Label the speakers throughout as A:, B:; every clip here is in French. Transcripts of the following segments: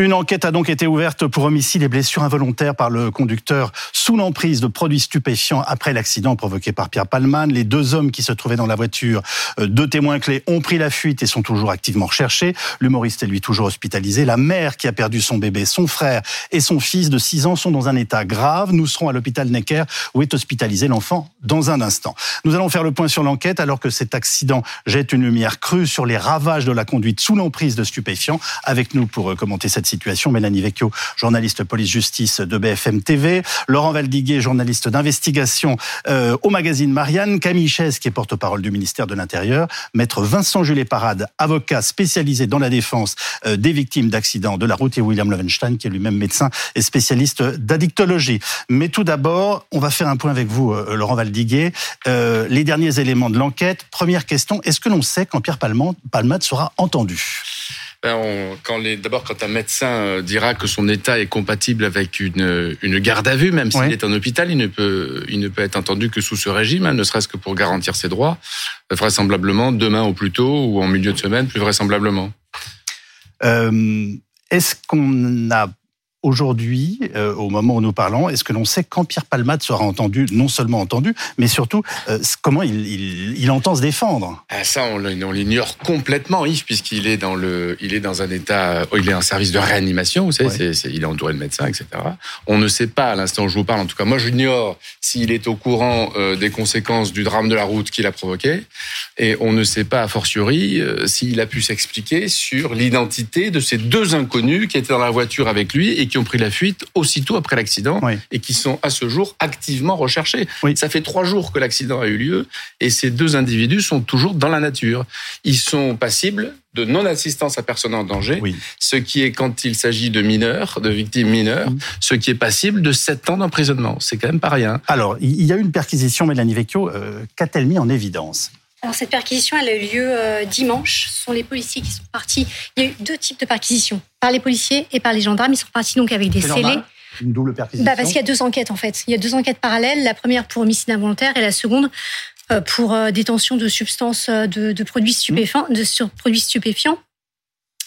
A: Une enquête a donc été ouverte pour homicide et blessures involontaires par le conducteur sous l'emprise de produits stupéfiants après l'accident provoqué par Pierre Palman. Les deux hommes qui se trouvaient dans la voiture, euh, deux témoins clés, ont pris la fuite et sont toujours activement recherchés. L'humoriste est lui toujours hospitalisé. La mère qui a perdu son bébé, son frère et son fils de 6 ans sont dans un état grave. Nous serons à l'hôpital Necker où est hospitalisé l'enfant dans un instant. Nous allons faire le point sur l'enquête alors que cet accident jette une lumière crue sur les ravages de la conduite sous l'emprise de stupéfiants. Avec nous pour euh, commenter cette situation. Mélanie Vecchio, journaliste police-justice de BFM TV. Laurent Valdiguet, journaliste d'investigation euh, au magazine Marianne. Camille Chaise, qui est porte-parole du ministère de l'Intérieur. Maître Vincent Jules Parade, avocat spécialisé dans la défense euh, des victimes d'accidents de la route. Et William Levenstein, qui est lui-même médecin et spécialiste d'addictologie. Mais tout d'abord, on va faire un point avec vous, euh, Laurent Valdiguet. les derniers éléments de l'enquête. Première question, est-ce que l'on sait quand Pierre Palmade sera entendu?
B: Ben, quand d'abord, quand un médecin euh, dira que son état est compatible avec une, une garde à vue, même s'il est en hôpital, il ne peut, il ne peut être entendu que sous ce régime, hein, ne serait-ce que pour garantir ses droits, vraisemblablement demain au plus tôt ou en milieu de semaine, plus vraisemblablement.
A: Euh, Est-ce qu'on a aujourd'hui, euh, au moment où nous parlons, est-ce que l'on sait quand Pierre Palmade sera entendu, non seulement entendu, mais surtout euh, comment il, il, il, entend se défendre?
B: Ah, Ça, on, on l'ignore complètement, Yves, puisqu'il est dans le, il est dans un état, oh, il est en service de réanimation, vous savez, il est entouré de médecins, etc. On ne sait pas, à l'instant où je vous parle, en tout cas, moi, j'ignore s'il est au courant euh, des conséquences du drame de la route qu'il a provoqué, et on ne sait pas, a fortiori, s'il a pu s'expliquer sur l'identité de ces deux inconnus qui étaient dans la voiture avec lui et qui ont pris la fuite aussitôt après l'accident et qui sont à ce jour activement recherchés. Ça fait trois jours que l'accident a eu lieu et ces deux individus sont toujours dans la nature. Ils sont passibles de non-assistance à personne en danger, ce qui est quand il s'agit de mineurs, de victimes mineures, ce qui est passible de sept ans d'emprisonnement. C'est quand même pas rien.
A: Alors, il y a eu une perquisition, Mélanie Vecchio. Euh, qu'a-t-elle mis en évidence?
C: Alors cette perquisition, elle a eu lieu euh, dimanche. Ce sont les policiers qui sont partis. Il y a eu deux types de perquisitions, par les policiers et par les gendarmes. Ils sont partis donc avec des scellés.
A: Une double perquisition.
C: Bah parce qu'il y a deux enquêtes en fait. Il y a deux enquêtes parallèles. La première pour homicide involontaire et la seconde euh, pour euh, détention de substances de, produits stupéfiants, de sur produits stupéfiants.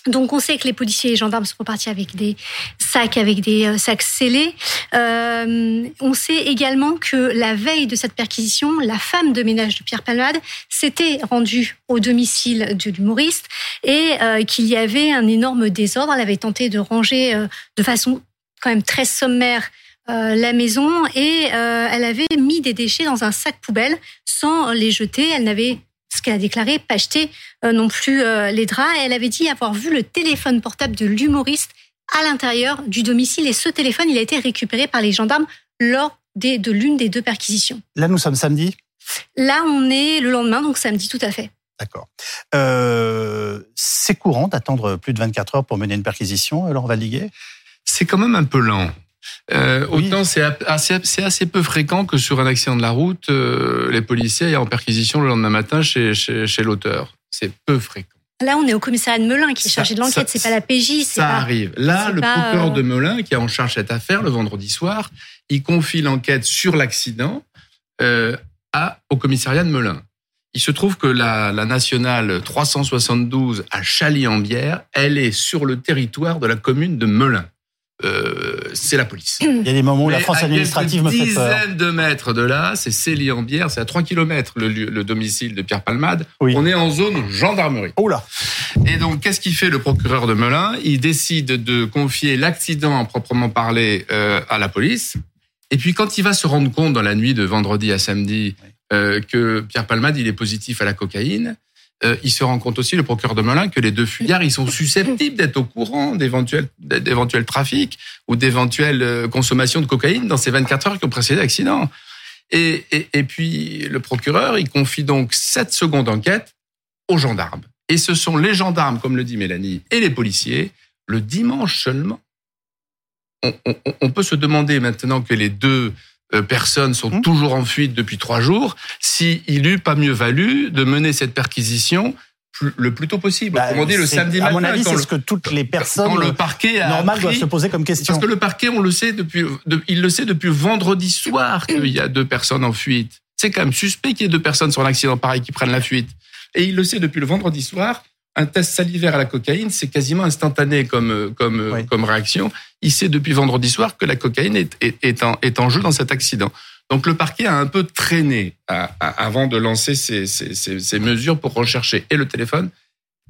C: Donc on sait que les policiers et les gendarmes sont repartis avec des sacs, avec des euh, sacs scellés. Euh, on sait également que la veille de cette perquisition, la femme de ménage de Pierre Palmade s'était rendue au domicile de l'humoriste et euh, qu'il y avait un énorme désordre. Elle avait tenté de ranger de façon quand même très sommaire la maison et elle avait mis des déchets dans un sac poubelle sans les jeter. Elle n'avait ce qu'elle a déclaré, pas acheter euh, non plus euh, les draps. elle avait dit avoir vu le téléphone portable de l'humoriste à l'intérieur du domicile. Et ce téléphone, il a été récupéré par les gendarmes lors des, de l'une des deux perquisitions.
A: Là, nous sommes samedi?
C: Là, on est le lendemain, donc samedi tout à fait.
A: D'accord. Euh, c'est courant d'attendre plus de 24 heures pour mener une perquisition, Laurent Valdiguet
B: C'est quand même un peu lent. Euh, Autant c'est assez, assez, peu fréquent que sur un accident de la route, euh, les policiers aient en perquisition le lendemain matin chez, chez, chez l'auteur. C'est peu fréquent.
C: Là, on est au commissariat de Melun qui est chargé de l'enquête, c'est pas la PJ.
B: Ça arrive. Là, le procureur euh, de Melun, qui est en charge cette affaire le vendredi soir, il confie l'enquête sur l'accident euh, à, au commissariat de Melun. Il se trouve que la, la nationale 372 à Chaly-en-Bière, elle est sur le territoire de la commune de Melun. Euh, c'est la police.
A: Il y a des moments où la France administrative me fait peur.
B: dizaines de mètres de là, c'est Célie-en-Bière, c'est à 3 km le, domicile de Pierre Palmade. On est en zone gendarmerie.
A: Oh là
B: Et donc, qu'est-ce qu'il fait le procureur de Melun? Il décide de confier l'accident en proprement parler euh, à la police. Et puis, quand il va se rendre compte dans la nuit de vendredi à samedi euh, que Pierre Palmade, il est positif à la cocaïne, euh, il se rend compte aussi, le procureur de Melun, que les deux fuyards, ils sont susceptibles d'être au courant d'éventuels, trafics ou d'éventuelles euh, consommations de cocaïne dans ces 24 heures qui ont précédé l'accident. Et, et, puis, le procureur, il confie donc cette seconde enquête aux gendarmes. Et ce sont les gendarmes, comme le dit Mélanie, et les policiers, le dimanche seulement. On, peut se demander maintenant que les deux personnes sont mmh. toujours en fuite depuis trois jours, s'il eût pas mieux valu de mener cette perquisition le plus tôt possible.
A: Bah, dit le samedi matin. À mon avis, c'est ce que toutes les personnes le parquet normales doivent se poser comme question.
B: Parce que le parquet, on le sait depuis, il le sait depuis vendredi soir qu'il y a deux personnes en fuite. C'est quand même suspect qu'il y ait deux personnes sur l'accident pareil qui prennent la fuite. Et il le sait depuis le vendredi soir un test salivaire à la cocaïne, c'est quasiment instantané comme comme comme réaction. Il sait depuis vendredi soir que la cocaïne est, est, en, est en jeu dans cet accident. Donc le parquet a un peu traîné avant de lancer ces, ces, ces, mesures pour rechercher et le téléphone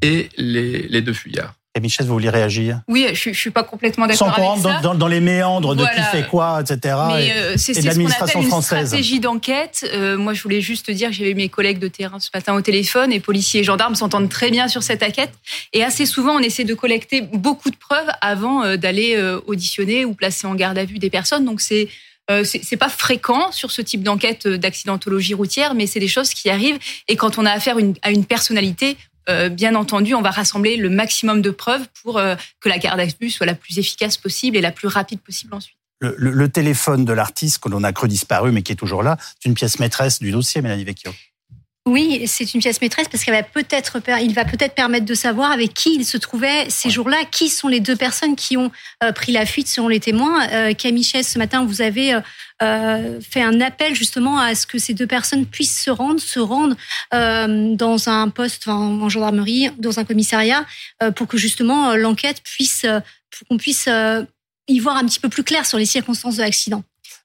B: et les, les deux fuyards.
A: Et Michel, vous voulez réagir
D: Oui, je, je suis pas complètement d'accord avec
A: ça. Sans dans, dans, les méandres de qui fait quoi, etc.
D: Mais euh, c'est ce qu'on appelle une stratégie d'enquête. Euh, moi, je voulais juste dire que j'avais mes collègues de terrain ce matin au téléphone et policiers et gendarmes s'entendent très bien sur cette enquête. Et assez souvent, on essaie de collecter beaucoup de preuves avant euh, d'aller euh, auditionner ou placer en garde à vue des personnes. Donc c'est euh, c'est pas fréquent sur ce type d'enquête d'accidentologie routière, mais c'est des choses qui arrivent. Et quand on a affaire une, à une personnalité, euh, bien entendu, on va rassembler le maximum de preuves pour euh, que la garde à vue soit la plus efficace possible et la plus rapide possible ensuite.
A: Le, le, téléphone de l'artiste que l'on a cru disparu mais qui est toujours là, c'est une pièce maîtresse du dossier, Mélanie Vecchio.
C: Oui, c'est une pièce maîtresse parce qu'elle va peut-être, il va peut-être permettre de savoir avec qui il se trouvait ces jours-là, qui sont les deux personnes qui ont euh, pris la fuite selon les témoins? Euh, Camille ce matin, vous avez euh, fait un appel justement à ce que ces deux personnes puissent se rendre, se rendre dans un poste en gendarmerie, dans un commissariat, pour que justement l'enquête puisse, pour qu'on puisse y voir un petit peu plus clair sur les circonstances de l'accident.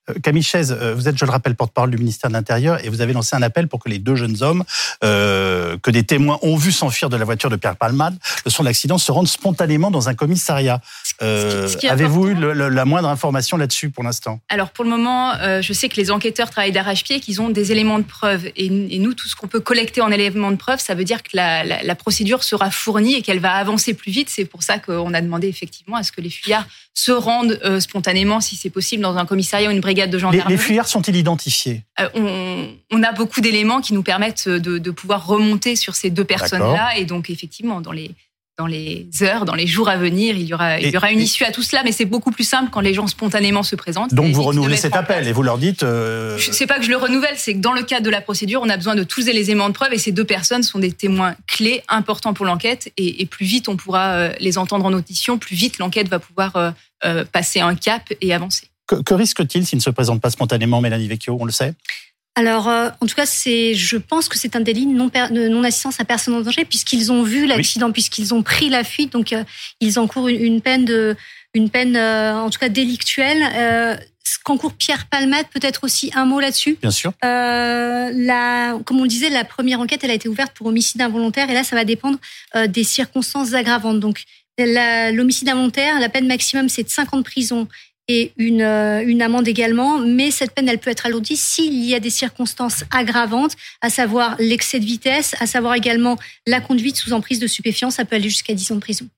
A: Euh, Camille Chaise, euh, vous êtes, je le rappelle, porte-parole du ministère de l'Intérieur et vous avez lancé un appel pour que les deux jeunes hommes euh, que des témoins ont vu s'enfuir de la voiture de Pierre Palmade le son de l'accident se rendent spontanément dans un commissariat. Euh, Avez-vous eu la moindre information là-dessus pour l'instant?
D: Alors pour le moment, euh, je sais que les enquêteurs travaillent d'arrache-pied, qu'ils ont des éléments de preuve et, et nous, tout ce qu'on peut collecter en éléments de preuve, ça veut dire que la, la, la procédure sera fournie et qu'elle va avancer plus vite. C'est pour ça qu'on a demandé effectivement à ce que les fuyards se rendent spontanément, si c'est possible, dans un commissariat ou une brigade de gendarmerie.
A: Les, fuyards sont-ils identifiés
D: euh, on, a beaucoup d'éléments qui nous permettent de, pouvoir remonter sur ces deux personnes-là. Et donc, effectivement, dans les, dans les heures, dans les jours à venir, il y aura, il y aura une issue à tout cela, mais c'est beaucoup plus simple quand les gens spontanément se présentent.
A: Donc vous renouvelez cet appel et vous leur dites. Euh...
D: C'est pas que je le renouvelle, c'est que dans le cadre de la procédure, on a besoin de tous les éléments de preuve et ces deux personnes sont des témoins clés, importants pour l'enquête et, plus vite on pourra euh, les entendre en audition, plus vite l'enquête va pouvoir euh, passer un cap et avancer.
A: Que, risque-t-il s'il ne se présente pas spontanément, Mélanie Vecchio? On le sait?
C: Alors, euh, en tout cas, c'est, je pense que c'est un délit de non, non assistance à personne en danger, puisqu'ils ont vu l'accident, puisqu'ils ont pris la fuite, donc euh, ils encourent une, une, peine de, une peine, euh, en tout cas délictuelle. Ce qu'encourt Pierre Palmade, peut-être aussi un mot là-dessus.
A: Bien sûr.
C: la, comme on le disait, la première enquête, elle a été ouverte pour homicide involontaire, et là, ça va dépendre des circonstances aggravantes. Donc, l'homicide involontaire, la peine maximum, c'est de 5 ans de prison et une, euh, une amende également, mais cette peine, elle peut être alourdie s'il y a des circonstances aggravantes, à savoir l'excès de vitesse, à savoir également la conduite sous emprise de stupéfiants, ça peut aller jusqu'à 10 ans de prison.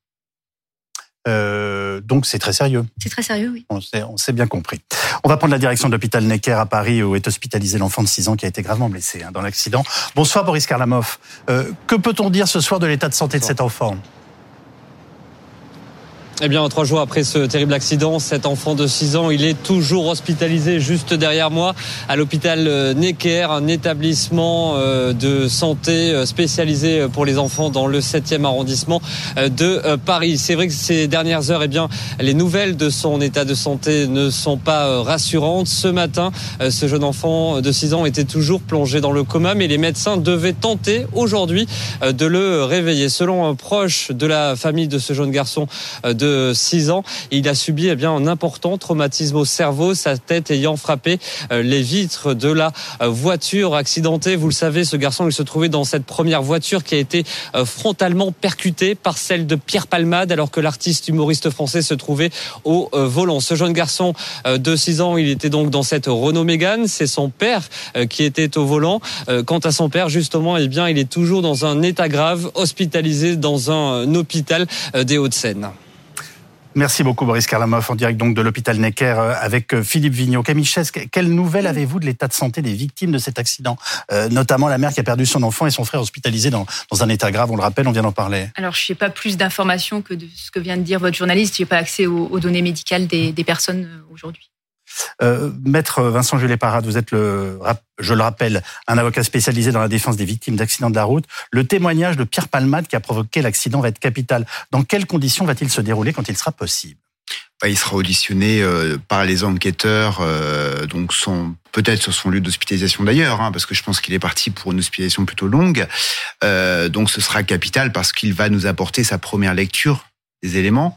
A: Euh, donc c'est très sérieux.
C: C'est très sérieux, oui.
A: On s'est bien compris. On va prendre la direction de l'hôpital Necker à Paris où est hospitalisé l'enfant de 6 ans qui a été gravement blessé hein, dans l'accident. Bonsoir Boris Karlamov. Euh, que peut-on dire ce soir de l'état de santé de cet enfant?
E: Eh bien, trois jours après ce terrible accident, cet enfant de 6 ans, il est toujours hospitalisé juste derrière moi à l'hôpital euh, Necker, un établissement euh, de santé euh, spécialisé pour les enfants dans le 7e arrondissement de Paris. C'est vrai que ces dernières heures, eh bien, les nouvelles de son état de santé ne sont pas rassurantes. Ce matin, ce jeune enfant de 6 ans était toujours plongé dans le coma, mais les médecins devaient tenter aujourd'hui de le réveiller. Selon un proche de la famille de ce jeune garçon de 6 ans. Il a subi eh bien, un important traumatisme au cerveau, sa tête ayant frappé euh, les vitres de la euh, voiture accidentée. Vous le savez, ce garçon, il se trouvait dans cette première voiture qui a été euh, frontalement percutée par celle de Pierre Palmade, alors que l'artiste humoriste français se trouvait au volant. Ce jeune garçon de 6 ans, il était donc dans cette Renault Mégane. C'est son père qui était au volant. Quant à son père, justement, eh bien, il est toujours dans un état grave, hospitalisé dans un hôpital des Hauts-de-Seine.
A: Merci beaucoup Boris Karlamov en direct donc de l'hôpital Necker euh, avec euh, Philippe Vigneault. Camille Chesque, quelle nouvelle avez-vous de l'état de santé des victimes de cet accident euh, Notamment la mère qui a perdu son enfant et son frère hospitalisés dans, dans un état grave, on le rappelle, on vient d'en parler.
D: Alors je n'ai pas plus d'informations que de ce que vient de dire votre journaliste, je n'ai pas accès aux, données médicales des, des personnes aujourd'hui.
A: Euh, Maître Vincent Jules Parade, vous êtes le, je le rappelle, un avocat spécialisé dans la défense des victimes d'accidents de la route. Le témoignage de Pierre Palmade qui a provoqué l'accident va être capital. Dans quelles conditions va-t-il se dérouler quand il sera possible?
F: Bah, il sera auditionné euh, par les enquêteurs, euh, donc peut-être sur son lieu d'hospitalisation d'ailleurs, hein, parce que je pense qu'il est parti pour une hospitalisation plutôt longue. Donc ce sera capital parce qu'il va nous apporter sa première lecture des éléments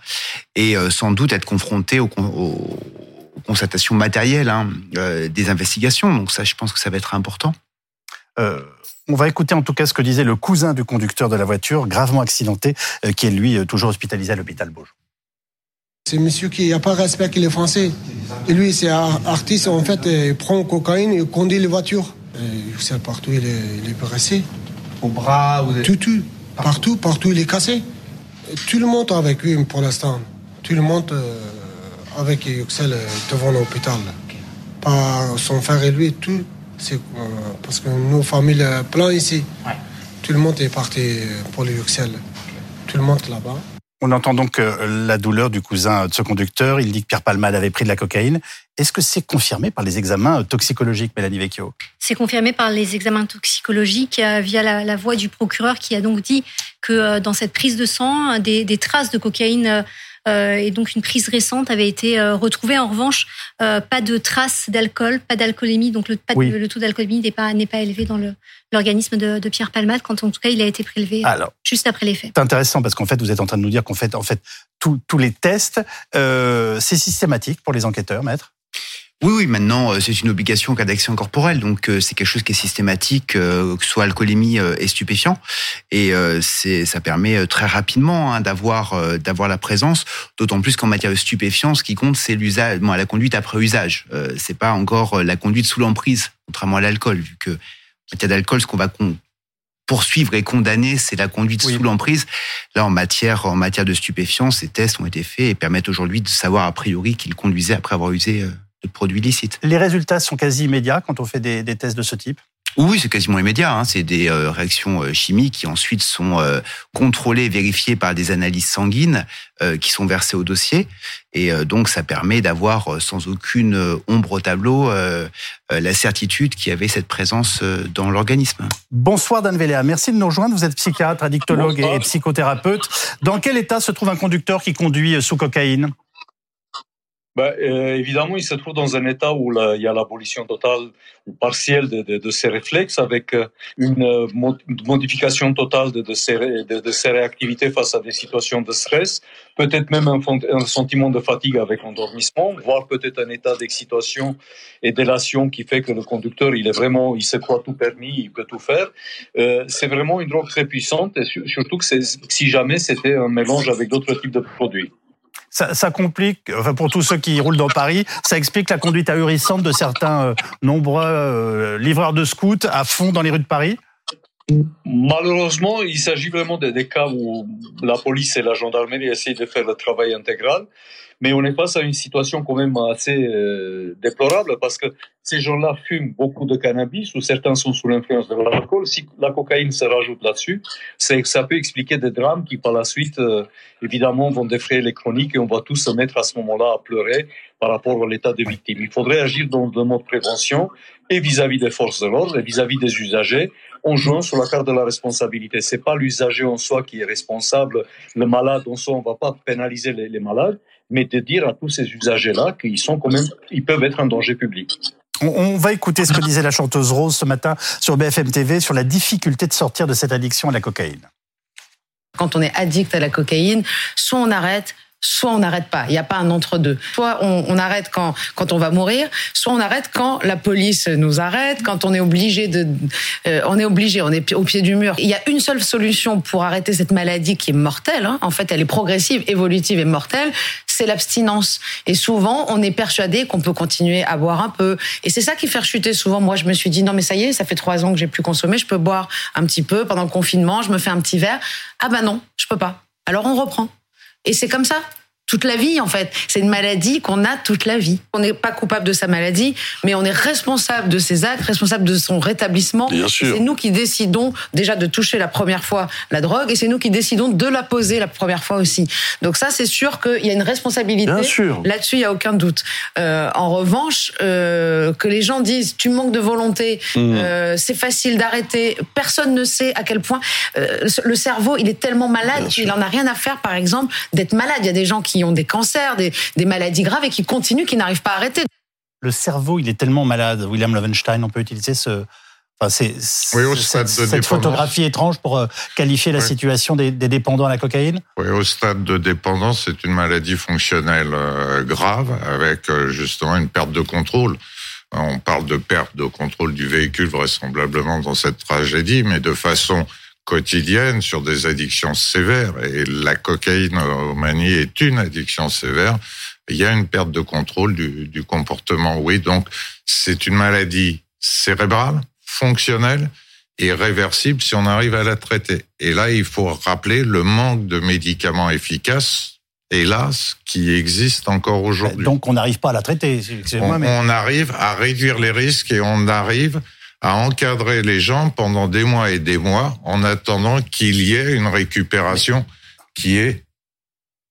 F: et sans doute être confronté aux, constatations matérielles hein, des investigations. Donc ça, je pense que ça va être important.
A: on va écouter en tout cas ce que disait le cousin du conducteur de la voiture, gravement accidenté, qui est lui toujours hospitalisé à l'hôpital Beaujon.
G: C'est monsieur qui n'a pas respecté les Français. Et lui, c'est artiste, en fait, il prend cocaïne et conduit les voitures. Et sais, partout, il est, il est blessé.
H: Au bras ou
G: Tout, tout. Partout, partout, il est cassé. tout le monde avec lui pour l'instant. Tout le monde euh, avec Yuxel euh, devant l'hôpital. Pas son frère et lui, tout. C'est euh, parce que nos familles plein ici. Tout le monde est parti pour le Yuxel. Tout le monde là-bas.
A: On entend donc euh, la douleur du cousin de ce conducteur. Il dit que Pierre Palmade avait pris de la cocaïne. Est-ce que c'est confirmé par les examens toxicologiques, Mélanie Vecchio?
C: C'est confirmé par les examens toxicologiques euh, via la, voix du procureur qui a donc dit que euh, dans cette prise de sang, des, des traces de cocaïne euh, et donc une prise récente avait été euh, retrouvée. En revanche, euh, pas de traces d'alcool, pas d'alcoolémie, donc le, le taux d'alcoolémie n'est pas n'est pas élevé dans l'organisme de, de, Pierre Palmade quand en tout cas il a été prélevé juste après les faits.
A: C'est intéressant parce qu'en fait vous êtes en train de nous dire qu'en fait en fait tous les tests c'est systématique pour les enquêteurs, maître?
F: Oui, oui, maintenant, euh, c'est une obligation en cas d'accident corporel. Donc, euh, c'est quelque chose qui est systématique, euh, que ce soit alcoolémie et stupéfiant. Et c'est, ça permet très rapidement hein, d'avoir, d'avoir la présence. D'autant plus qu'en matière de stupéfiants, ce qui compte, c'est l'usage, bon, la conduite après usage. c'est pas encore la conduite sous l'emprise, contrairement à l'alcool, vu que en matière d'alcool, ce qu'on va poursuivre et condamner, c'est la conduite sous l'emprise. Là, en matière, en matière de stupéfiants, ces tests ont été faits et permettent aujourd'hui de savoir a priori qu'il conduisait après avoir usé de produits licites.
A: Les résultats sont quasi immédiats quand on fait des, tests de ce type?
F: Oui, c'est quasiment immédiat. Hein. C'est des euh, réactions euh, chimiques qui ensuite sont euh, contrôlées, vérifiées par des analyses sanguines qui sont versées au dossier. Et donc, ça permet d'avoir sans aucune ombre au tableau la certitude qu'il y avait cette présence dans l'organisme.
A: Bonsoir Dan Véléa, merci de nous rejoindre. Vous êtes psychiatre, addictologue et psychothérapeute. Dans quel état se trouve un conducteur qui conduit sous cocaïne?
I: Ben, euh, évidemment, il se trouve dans un état où il y a l'abolition totale ou partielle de, de, de, ses réflexes, avec euh, une euh, modification totale de, de, ses, de, réactivités face à des situations de stress, peut-être même un, un, sentiment de fatigue avec endormissement, voire peut-être un état d'excitation et d'élation qui fait que le conducteur, il est vraiment, il se croit tout permis, il peut tout faire. Euh, c'est vraiment une drogue très puissante, et surtout que si jamais c'était un mélange avec d'autres types de produits
A: ça, complique, enfin pour tous ceux qui roulent dans Paris, ça explique la conduite ahurissante de certains euh, nombreux euh, livreurs de scouts à fond dans les rues de Paris
I: Malheureusement, il s'agit vraiment des, cas où la police et la gendarmerie essayent de faire le travail intégral. Mais on est face à une situation quand même assez euh, déplorable parce que ces gens-là fument beaucoup de cannabis ou certains sont sous l'influence de l'alcool. Si la cocaïne se rajoute là-dessus, ça peut expliquer des drames qui par la suite, euh, évidemment, vont défrayer les chroniques et on va tous se mettre à ce moment-là à pleurer par rapport à l'état des victimes. Il faudrait agir dans le mode prévention et vis-à-vis des forces de l'ordre et vis-à-vis des usagers en jouant sur la carte de la responsabilité. C'est pas l'usager en soi qui est responsable, le malade en soi, on va pas pénaliser les malades, mais de dire à tous ces usagers-là qu'ils sont quand même, ils peuvent être un danger public.
A: On va écouter ce que disait la chanteuse Rose ce matin sur BFM TV sur la difficulté de sortir de cette addiction à la cocaïne.
J: Quand on est addict à la cocaïne, soit on arrête, soit on n'arrête pas. Il n'y a pas un entre-deux. Soit on, arrête quand, quand on va mourir, soit on arrête quand la police nous arrête, quand on est obligé de, euh, on est obligé, on est au pied du mur. Il y a une seule solution pour arrêter cette maladie qui est mortelle. Hein. En fait, elle est progressive, évolutive et mortelle. C'est l'abstinence. Et souvent, on est persuadé qu'on peut continuer à boire un peu. Et c'est ça qui fait chuter souvent. Moi, je me suis dit non, mais ça y est, ça fait trois ans que j'ai plus consommé, je peux boire un petit peu pendant le confinement. Je me fais un petit verre. Ah ben non, je peux pas. Alors on reprend. Et c'est comme ça toute la vie en fait. C'est une maladie qu'on a toute la vie. On n'est pas coupable de sa maladie, mais on est responsable de ses actes, responsable de son rétablissement. C'est nous qui décidons déjà de toucher la première fois la drogue et c'est nous qui décidons de la poser la première fois aussi. Donc ça, c'est sûr qu'il y a une responsabilité. Là-dessus, il y a aucun doute. Euh, en revanche, euh, que les gens disent tu manques de volonté, mmh. euh, c'est facile d'arrêter. Personne ne sait à quel point le cerveau il est tellement malade qu'il en a rien à faire, par exemple, d'être malade. Il y a des gens qui qui ont des cancers, des, des maladies graves et qui continuent, qui n'arrivent pas à arrêter.
A: Le cerveau, il est tellement malade. William Lovenstein, on peut utiliser ce, Enfin, c'est cette, photographie étrange pour euh, qualifier la situation des, des, dépendants à la cocaïne?
H: Oui, au stade de dépendance, c'est une maladie fonctionnelle euh, grave avec euh, justement une perte de contrôle. On parle de perte de contrôle du véhicule vraisemblablement dans cette tragédie, mais de façon quotidienne sur des addictions sévères. Et la cocaïne au manie est une addiction sévère. Il y a une perte de contrôle du, du comportement. Oui, donc c'est une maladie cérébrale fonctionnelle et réversible si on arrive à la traiter. Et là, il faut rappeler le manque de médicaments efficaces, hélas, qui existe encore aujourd'hui.
A: Donc on n'arrive pas à la traiter.
H: On, mais... on arrive à réduire les risques et on arrive à encadrer les gens pendant des mois et des mois en attendant qu'il y ait une récupération qui est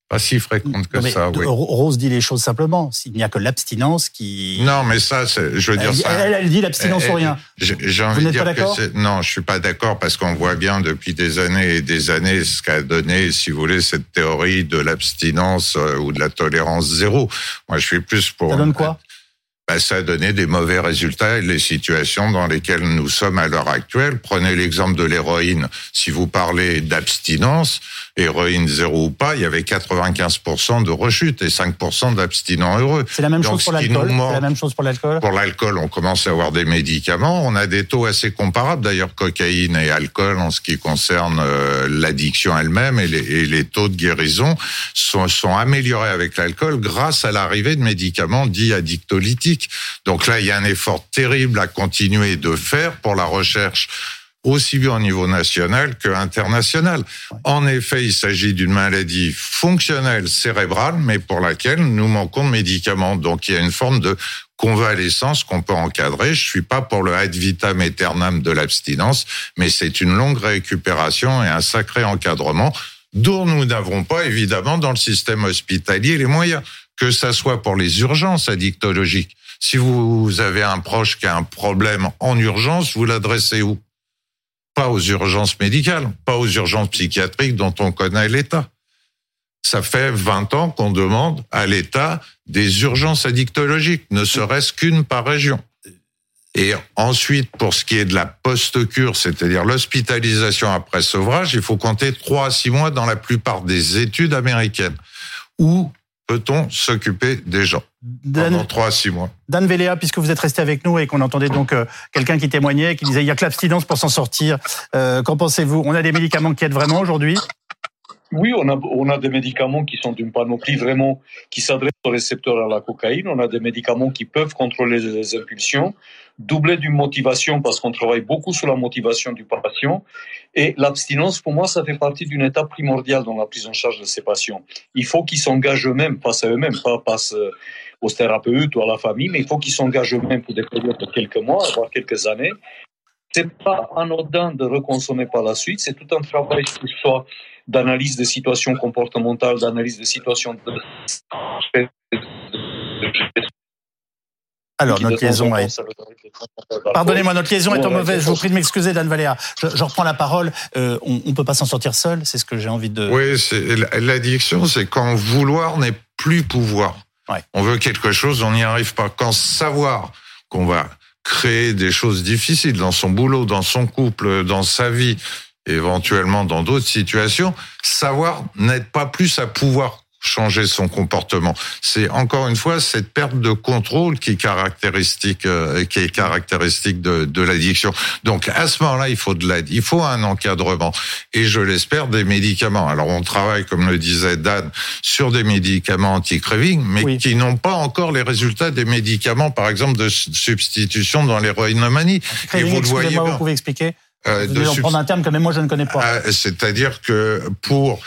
H: pas si fréquente que ça. Oui.
A: Rose dit les choses simplement. Il n'y a que l'abstinence qui.
H: Non, mais ça, je veux dire
A: elle,
H: ça.
A: Elle, dit l'abstinence ou rien.
H: J'ai envie de dire que non, je suis pas d'accord parce qu'on voit bien depuis des années et des années ce qu'a donné, si vous voulez, cette théorie de l'abstinence euh, ou de la tolérance zéro. Moi, je suis plus pour.
A: Ça donne quoi?
H: Ben, ça a donné des mauvais résultats et les situations dans lesquelles nous sommes à l'heure actuelle. Prenez l'exemple de l'héroïne. Si vous parlez d'abstinence, héroïne zéro ou pas, il y avait 95% de rechute et 5% d'abstinents heureux.
A: C'est la même chose pour l'alcool. C'est la même chose pour l'alcool.
H: Pour l'alcool, on commence à avoir des médicaments. On a des taux assez comparables, d'ailleurs, cocaïne et alcool en ce qui concerne euh, l'addiction elle-même et les, et les, taux de guérison sont, sont améliorés avec l'alcool grâce à l'arrivée de médicaments dits addictolytiques. Donc là, il y a un effort terrible à continuer de faire pour la recherche aussi bien au niveau national que international. En effet, il s'agit d'une maladie fonctionnelle cérébrale, mais pour laquelle nous manquons de médicaments. Donc il y a une forme de convalescence qu'on peut encadrer. Je suis pas pour le ad vitam aeternam de l'abstinence, mais c'est une longue récupération et un sacré encadrement dont nous n'avons pas évidemment dans le système hospitalier les moyens, que ça soit pour les urgences addictologiques. Si vous avez un proche qui a un problème en urgence, vous l'adressez où? Pas aux urgences médicales, pas aux urgences psychiatriques dont on connaît l'état. Ça fait 20 ans qu'on demande à l'État des urgences addictologiques, ne serait-ce qu'une par région. Et ensuite, pour ce qui est de la post-cure, c'est-à-dire l'hospitalisation après sevrage, il faut compter 3 à 6 mois dans la plupart des études américaines. Où peut-on s'occuper des gens? Pendant 3 à 6 mois
A: Dan Véléa, puisque vous êtes resté avec nous et qu'on entendait donc euh, quelqu'un qui témoignait, qui disait il n'y a que l'abstinence pour s'en sortir. Euh, qu'en pensez-vous? On a des médicaments qui aident vraiment aujourd'hui?
I: Oui, on a, on a des médicaments qui sont d'une panoplie vraiment qui s'adressent aux récepteurs à la cocaïne. On a des médicaments qui peuvent contrôler les impulsions, doubler d'une motivation parce qu'on travaille beaucoup sur la motivation du patient. Et l'abstinence, pour moi, ça fait partie d'une étape primordiale dans la prise en charge de ces patients. Il faut qu'ils s'engagent eux-mêmes, face à eux-mêmes, pas face euh, aux thérapeutes ou à la famille, mais il faut qu'ils s'engagent eux-mêmes pour des périodes de quelques mois, voire quelques années. C'est pas anodin de reconsommer par la suite, c'est tout un travail qui soit d'analyse des situations comportementales, d'analyse des situations de...
A: alors, notre liaison est... Pardonnez-moi, notre liaison est en mauvaise. Je vous prie de m'excuser, Dan Valéa. Je, reprends la parole. Euh, on ne peut pas s'en sortir seul, c'est ce que j'ai envie de...
H: Oui, l'addiction, c'est quand vouloir n'est plus pouvoir. On veut quelque chose, on n'y arrive pas. Quand savoir qu'on va créer des choses difficiles dans son boulot, dans son couple, dans sa vie, éventuellement dans d'autres situations, savoir n'aide pas plus à pouvoir changer son comportement. C'est encore une fois cette perte de contrôle qui est caractéristique, euh, qui est caractéristique de, de l'addiction. Donc à ce moment-là, il faut de l'aide, il faut un encadrement et je l'espère des médicaments. Alors on travaille, comme le disait Dan, sur des médicaments anti-craving, mais qui n'ont pas encore les résultats des médicaments, par exemple de substitution dans l'héroïnomanie.
A: Et vous le voyez. Vous pouvez expliquer euh, de prendre un terme que même moi je ne connais pas.
H: Euh, c'est-à-dire que pour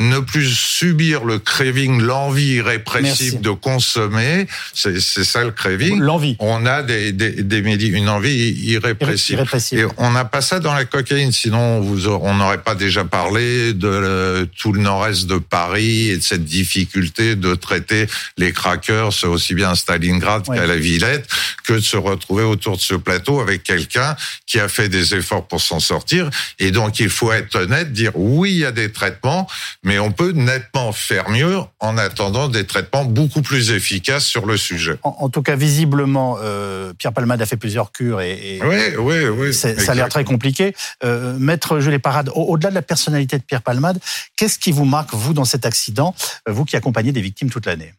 H: ne plus subir le craving, l'envie irrépressible de consommer, c'est ça le craving.
A: L'envie.
H: On a des, des, des une envie irrépressible. Et on n'a pas ça dans la cocaïne, sinon vous, on n'aurait pas déjà parlé de tout le nord-est de Paris et de cette difficulté de traiter les crackers aussi bien à Stalingrad qu'à la Villette, que de se retrouver autour de ce plateau avec quelqu'un qui a fait des efforts pour s'en sortir. Et donc il faut être honnête, dire oui, il y a des traitements, mais on peut nettement faire mieux en attendant des traitements beaucoup plus efficaces sur le sujet.
A: En, tout cas, visiblement, euh, Pierre Palmade a fait plusieurs cures et,
H: oui, oui, oui,
A: ça a l'air très compliqué. Euh, Maître Jules Parade, au-delà de la personnalité de Pierre Palmade, qu'est-ce qui vous marque, vous, dans cet accident, euh, vous qui accompagnez des victimes toute l'année?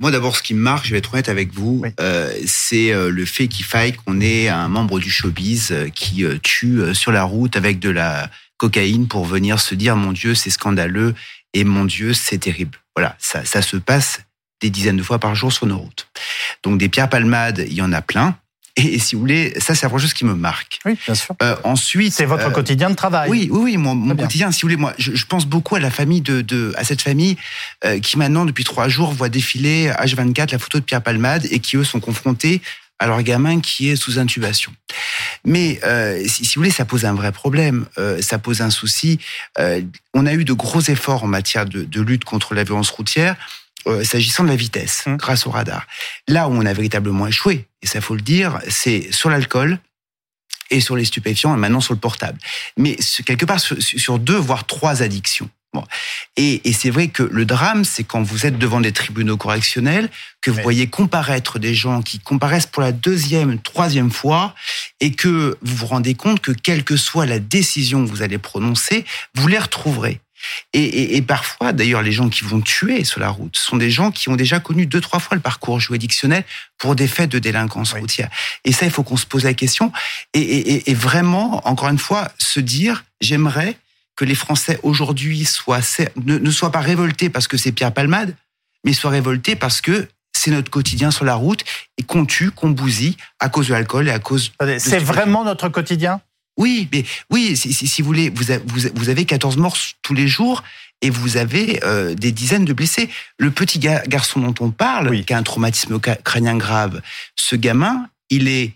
F: Moi, d'abord, ce qui me marque, je vais être honnête avec vous, euh, c'est euh, le fait qu'il faille qu'on ait un membre du showbiz euh, qui tue sur la route avec de la cocaïne pour venir se dire mon Dieu, c'est scandaleux et mon Dieu, c'est terrible. Voilà, ça, ça se passe des dizaines de fois par jour sur nos routes. Donc des pierres palmades, il y en a plein. Et, si vous voulez, ça, c'est la chose qui me marque.
A: Oui, bien sûr.
F: Euh, ensuite,
A: c'est votre euh, quotidien de travail.
F: Oui, oui, oui, mon, mon quotidien. Si vous voulez, moi, je, je, pense beaucoup à la famille de, de à cette famille euh, qui maintenant, depuis trois jours, voit défiler H24 la photo de Pierre Palmade et qui eux sont confrontés à leur gamin qui est sous intubation. Mais euh, si, si, vous voulez, ça pose un vrai problème, euh, ça pose un souci. Euh, on a eu de gros efforts en matière de, de lutte contre la violence routière. Euh, s'agissant de la vitesse, hum. grâce au radar. Là où on a véritablement échoué, et ça faut le dire, c'est sur l'alcool et sur les stupéfiants et maintenant sur le portable. Mais quelque part sur, deux, voire trois addictions. Bon. Et, et c'est vrai que le drame, c'est quand vous êtes devant des tribunaux correctionnels, que vous voyez comparaître des gens qui comparaissent pour la deuxième, troisième fois, et que vous vous rendez compte que quelle que soit la décision que vous allez prononcer, vous les retrouverez. Et, parfois, d'ailleurs, les gens qui vont tuer sur la route sont des gens qui ont déjà connu deux, trois fois le parcours juridictionnel pour des faits de délinquance routière. Et ça, il faut qu'on se pose la question et, vraiment, encore une fois, se dire, j'aimerais que les Français aujourd'hui soient ne, ne soient pas révoltés parce que c'est Pierre Palmade, mais soient révoltés parce que c'est notre quotidien sur la route et qu'on tue, qu'on bousille à cause de l'alcool et à cause.
A: C'est vraiment notre quotidien?
F: Oui, mais oui, si, si, vous voulez, vous, avez, vous avez 14 morts tous les jours et vous avez euh, des dizaines de blessés. Le petit garçon dont on parle, qui a un traumatisme crânien grave, ce gamin, il est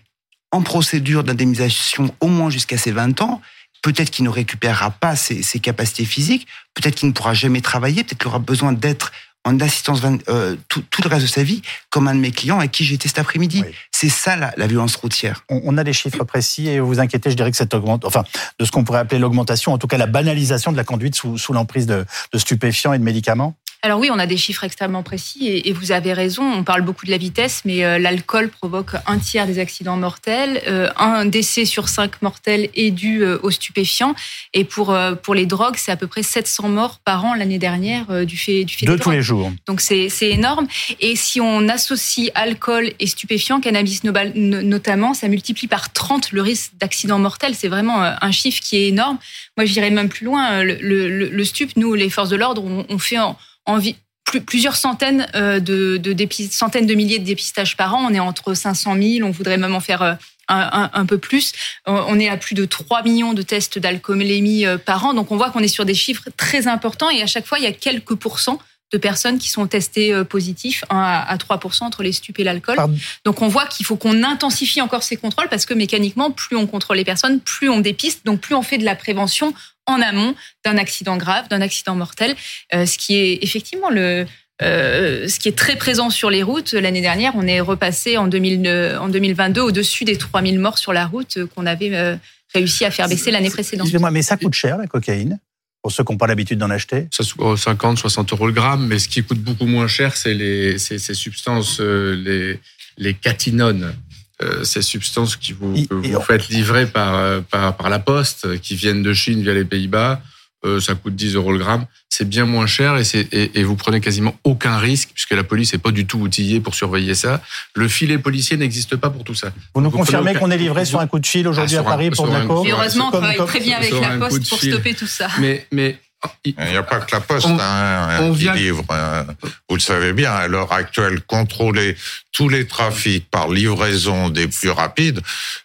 F: en procédure d'indemnisation au moins jusqu'à ses 20 ans. Peut-être qu'il ne récupérera pas ses, ses capacités physiques, peut-être qu'il ne pourra jamais travailler, peut-être qu'il aura besoin d'être en assistance euh, tout, le reste de sa vie, comme un de mes clients avec qui j'étais cet après-midi. C'est ça la, violence routière.
A: On, a des chiffres précis et vous inquiétez, je dirais que cette augmente, enfin, de ce qu'on pourrait appeler l'augmentation, en tout cas la banalisation de la conduite sous, sous l'emprise de, de stupéfiants et de médicaments?
D: Alors oui, on a des chiffres extrêmement précis et, vous avez raison. On parle beaucoup de la vitesse, mais euh, l'alcool provoque un tiers des accidents mortels. Euh, un décès sur cinq mortels est dû euh, aux stupéfiants. Et pour pour les drogues, c'est à peu près 700 morts par an l'année dernière du fait du fait
A: de tous les jours.
D: Donc c'est c'est énorme. Et si on associe alcool et stupéfiants, cannabis notamment, ça multiplie par 30 le risque d'accident mortel. C'est vraiment un chiffre qui est énorme. Moi, j'irais même plus loin. Le, le, le, stup, nous, les forces de l'ordre, on, on fait en plusieurs centaines euh, de, centaines de milliers de dépistages par an. On est entre 500 000. On voudrait même en faire euh, un, peu plus. On est à plus de 3 millions de tests d'alcoolémie euh, par an. Donc on voit qu'on est sur des chiffres très importants et à chaque fois, il y a quelques pourcents de personnes qui sont testées positifs, 1 à 3 entre les stupes et l'alcool. Donc on voit qu'il faut qu'on intensifie encore ces contrôles parce que mécaniquement, plus on contrôle les personnes, plus on dépiste, donc plus on fait de la prévention en amont d'un accident grave, d'un accident mortel, euh, ce qui est effectivement le, euh, ce qui est très présent sur les routes. L'année dernière, on est repassé en, 2000, en 2022 au-dessus des 3000 morts sur la route qu'on avait euh, réussi à faire baisser l'année précédente.
A: Excusez-moi, mais ça coûte cher la cocaïne pour ceux qui n'ont pas l'habitude d'en acheter?
B: Ça 50, 60 euros le gramme, mais ce qui coûte beaucoup moins cher, c'est les, ces, substances, les, les catinones. Euh, ces substances qui vous, que vous faites livrer par, euh, par, par, la poste, qui viennent de Chine via les Pays-Bas, euh, ça coûte 10 euros le gramme. C'est bien moins cher et, et, et, vous prenez quasiment aucun risque puisque la police n'est pas du tout outillée pour surveiller ça. Le filet policier n'existe pas pour tout ça.
A: Vous nous confirmez qu'on est livré sur un coup de fil aujourd'hui ah, à Paris pour la
D: Et heureusement, on travaille très bien avec la poste pour stopper tout ça.
B: Mais, mais
H: il n'y a pas que la poste hein, qui livre. Hein. Vous le savez bien, à l'heure actuelle, contrôler tous les trafics par livraison des plus rapides,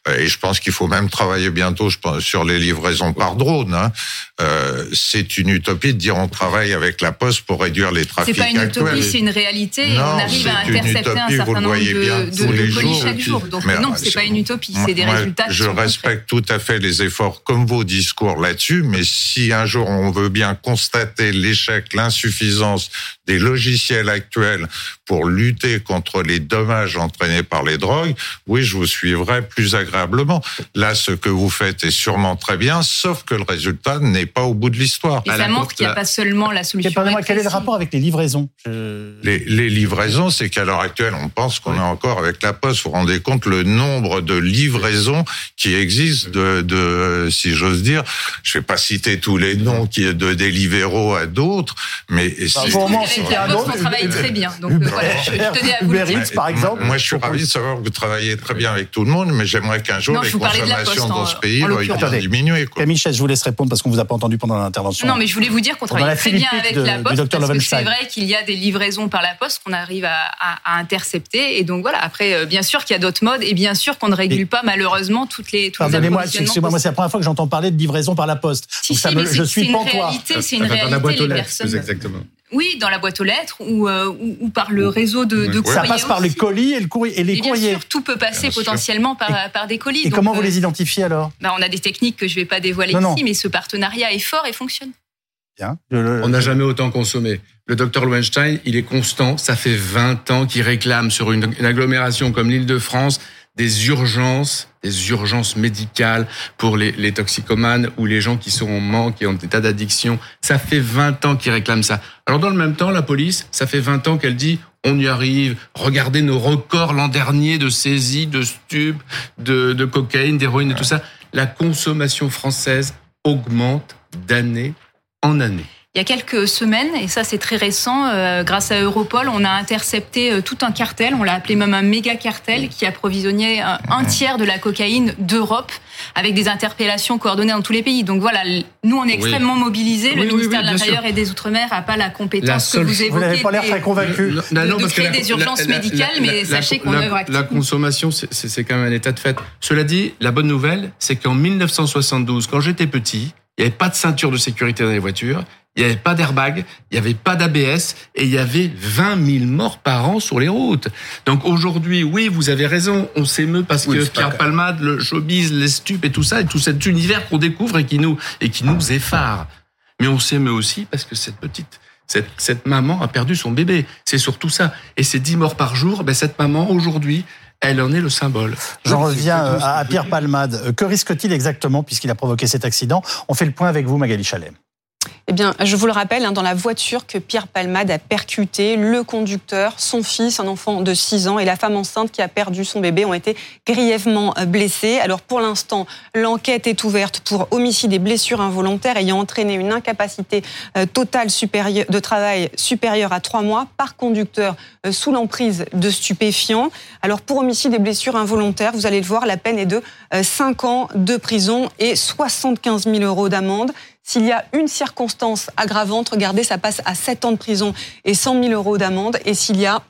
H: euh, et je pense qu'il faut même travailler bientôt sur les livraisons par drone. Hein. Euh, c'est une utopie de dire on travaille avec la poste pour réduire les trafics
D: C'est pas une utopie, c'est une réalité. on arrive à intercepter un certain nombre de, de, colis chaque jour. Donc non, c'est pas une utopie, c'est des résultats.
H: Je respecte tout à fait les efforts comme vos discours là-dessus, mais si un jour on veut bien constater l'échec, l'insuffisance des logiciels actuels pour lutter contre les dommages entraînés par les drogues, oui, je vous suivrai plus agréablement. Là, ce que vous faites est sûrement très bien, sauf que le résultat n'est pas au bout de l'histoire.
D: Et ça montre qu'il n'y a pas seulement la solution.
A: Pardonnez-moi, quel est le rapport avec les livraisons?
H: Les, les, livraisons, c'est qu'à l'heure actuelle, on pense qu'on est encore avec la Poste. Vous vous rendez compte le nombre de livraisons qui existent de, de si j'ose dire, je vais pas citer tous les noms qui de des libéraux à d'autres, mais
D: bah, pour moi, on travaille très bien. Donc voilà, je, tenais à vous le dire.
A: par exemple.
H: Moi, je suis ravi de savoir que vous travaillez très bien avec tout le monde, mais j'aimerais qu'un jour les consommations dans ce pays vont diminuer.
A: Camille je vous laisse répondre parce qu'on vous a pas entendu pendant l'intervention.
D: Non, mais je voulais vous dire qu'on travaille très bien avec la Poste parce que c'est vrai qu'il y a des livraisons par la Poste qu'on arrive à, intercepter. Et donc voilà. Après, euh, bien sûr qu'il y a d'autres modes et bien sûr qu'on ne régule pas malheureusement toutes les.
A: Pardonnez-moi, excusez-moi, moi c'est la première fois que j'entends parler de livraison par la Poste.
D: Si, si, mais je suis pantois. C'est une réalité. Dans la boîte aux lettres, exactement. Oui, dans la boîte aux lettres ou, euh, ou, par le réseau de, de courriers.
A: Ça passe par les colis et, le courrier, et les courriers.
D: Bien sûr, tout peut passer potentiellement par, par des colis.
A: Et comment vous euh, les identifiez alors
D: bah, On a des techniques que je ne vais pas dévoiler ici, mais ce partenariat est fort et fonctionne.
B: Bien. On n'a jamais autant consommé. Le docteur Lowenstein, il est constant. Ça fait 20 ans qu'il réclame sur une, une agglomération comme l'Île-de-France des urgences, des urgences médicales pour les, les, toxicomanes ou les gens qui sont en manque, qui ont des tas d'addictions. Ça fait 20 ans qu'ils réclament ça. Alors dans le même temps, la police, ça fait 20 ans qu'elle dit on y arrive. Regardez nos records l'an dernier de saisie, de stupes, de, de cocaïne, d'héroïne et tout ça. La consommation française augmente d'année en année.
D: Il y a quelques semaines, et ça c'est très récent, euh, grâce à Europol, on a intercepté euh, tout un cartel, on l'a appelé même un méga cartel, qui approvisionnait un, un tiers de la cocaïne d'Europe, avec des interpellations coordonnées dans tous les pays. Donc voilà, nous on est extrêmement mobilisés, le ministère de l'Intérieur et des Outre-mer n'a pas la compétence que vous évoquez. Vous
A: n'avez pas l'air très convaincu.
D: De, de, créer des urgences médicales, mais sachez qu'on œuvre.
B: La consommation, c'est quand même un état de fait. Cela dit, la bonne nouvelle, c'est qu'en 1972, quand j'étais petit, il n'y avait pas de ceinture de sécurité dans les voitures, il n'y avait pas d'airbag, il n'y avait pas d'ABS et il y avait 20 000 morts par an sur les routes. Donc aujourd'hui, oui, vous avez raison, on s'émeut parce que Pierre Palmade, le showbiz, les stupes et tout ça, et tout cet univers qu'on découvre et qui nous, et qui nous effare. Mais on s'émeut aussi parce que cette petite, cette, cette maman a perdu son bébé. C'est surtout ça. Et ces 10 morts par jour, ben cette maman, aujourd'hui, elle en est le symbole.
A: J'en reviens euh, à Pierre Palmade. Que risque-t-il exactement puisqu'il a provoqué cet accident? On fait le point avec vous, Magali Chalet.
K: Eh bien, je vous le rappelle, hein, dans la voiture que Pierre Palmade a percuté, le conducteur, son fils, un enfant de 6 ans, et la femme enceinte qui a perdu son bébé ont été grièvement euh, blessés. Alors, pour l'instant, l'enquête est ouverte pour homicide et blessures involontaires ayant entraîné une incapacité euh, totale de travail supérieure à 3 mois par conducteur euh, sous l'emprise de stupéfiants. Alors, pour homicide et blessures involontaires, vous allez le voir, la peine est de 5 ans de prison et 75 000 euros d'amende. S'il y a une circonstance aggravante, regardez, ça passe à 7 ans de prison et 100 000 euros d'amende. Et s'il y a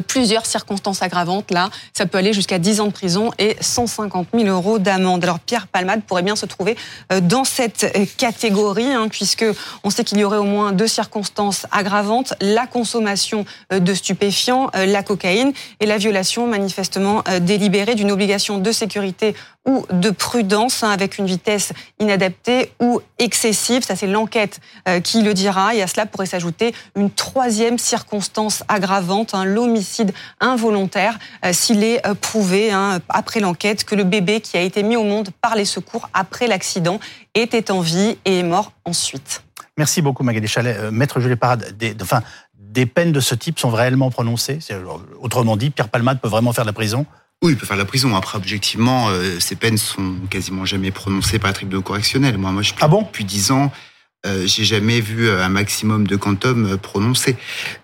K: plusieurs circonstances aggravantes. Là, ça peut aller jusqu'à 10 ans de prison et 150 000 euros d'amende. Alors Pierre Palmade pourrait bien se trouver euh, dans cette euh, catégorie, hein, puisque on sait qu'il y aurait au moins deux circonstances aggravantes la consommation euh, de stupéfiants, la cocaïne et la violation manifestement délibérée d'une obligation de sécurité ou de prudence hein, avec une vitesse inadaptée ou excessive. Ça, c'est l'enquête qui le dira. Et à cela pourrait s'ajouter une troisième circonstance aggravante, hein, l'homicide involontaire euh, s'il est euh, prouvé, hein, après l'enquête, que le bébé qui a été mis au monde par les secours après l'accident était en vie et est mort ensuite.
A: Merci beaucoup Magali Chalet. Euh, Maître Julie Parade, des, enfin, des peines de ce type sont réellement prononcées? Autrement dit, Pierre Palmade peut vraiment faire de la prison?
F: Oui, il peut faire la prison. Après, objectivement, ces peines sont quasiment jamais prononcées par le tribunal correctionnel. Moi, moi, je
A: ah bon?
F: depuis dix ans euh, j'ai jamais vu euh, un maximum de quantum euh, prononcé.